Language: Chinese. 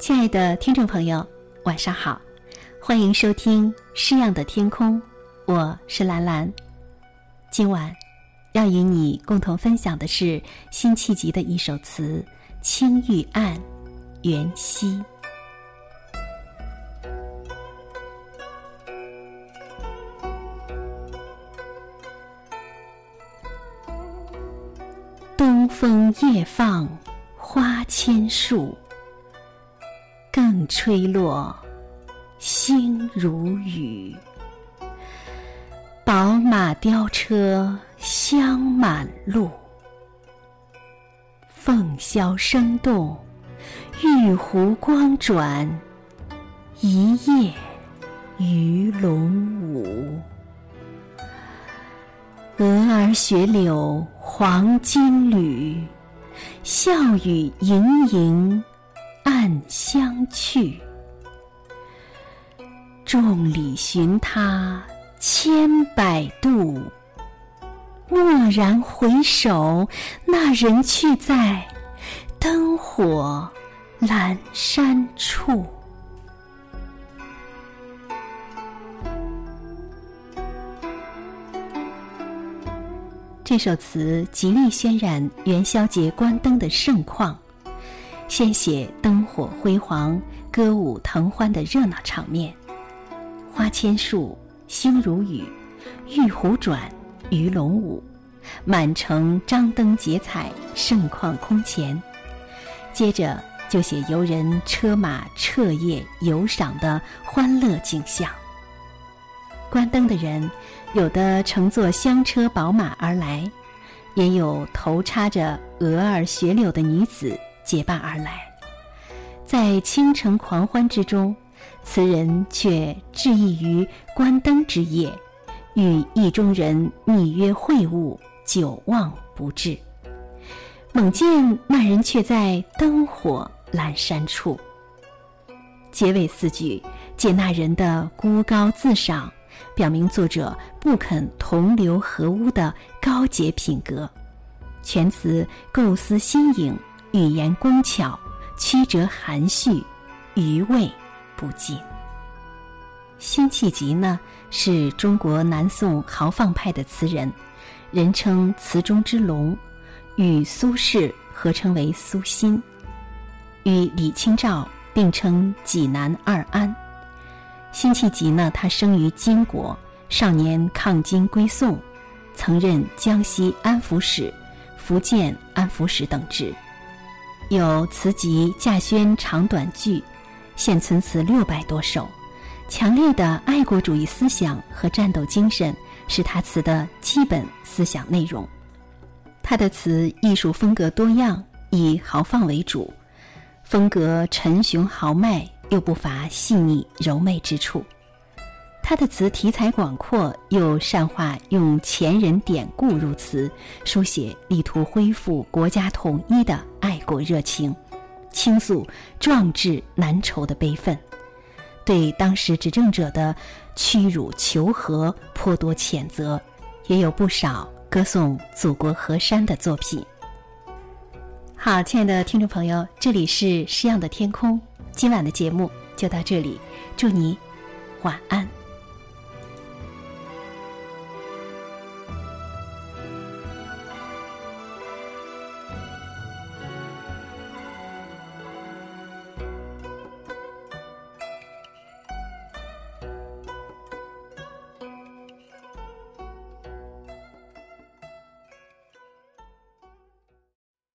亲爱的听众朋友，晚上好，欢迎收听《诗样的天空》，我是兰兰。今晚要与你共同分享的是辛弃疾的一首词《青玉案·元夕》。东风夜放花千树。更吹落，星如雨。宝马雕车香满路，凤箫声动，玉壶光转，一夜鱼龙舞。蛾儿雪柳黄金缕，笑语盈盈。暗香去，众里寻他千百度。蓦然回首，那人却在灯火阑珊处。这首词极力渲染元宵节观灯的盛况。先写灯火辉煌、歌舞腾欢的热闹场面，花千树，星如雨，玉壶转，鱼龙舞，满城张灯结彩，盛况空前。接着就写游人车马彻夜游赏的欢乐景象。观灯的人，有的乘坐香车宝马而来，也有头插着蛾儿雪柳的女子。结伴而来，在倾城狂欢之中，词人却致意于观灯之夜，与意中人密约会晤，久望不至。猛见那人却在灯火阑珊处。结尾四句借那人的孤高自赏，表明作者不肯同流合污的高洁品格。全词构思新颖。语言工巧，曲折含蓄，余味不尽。辛弃疾呢，是中国南宋豪放派的词人，人称词中之龙，与苏轼合称为苏辛，与李清照并称济南二安。辛弃疾呢，他生于金国，少年抗金归宋，曾任江西安抚使、福建安抚使等职。有词集《稼轩长短句》，现存词六百多首，强烈的爱国主义思想和战斗精神是他词的基本思想内容。他的词艺术风格多样，以豪放为主，风格沉雄豪迈，又不乏细腻柔媚之处。他的词题材广阔，又善化用前人典故入词，书写力图恢复国家统一的爱国热情，倾诉壮志难酬的悲愤，对当时执政者的屈辱求和颇多谴责，也有不少歌颂祖国河山的作品。好，亲爱的听众朋友，这里是诗样的天空，今晚的节目就到这里，祝你晚安。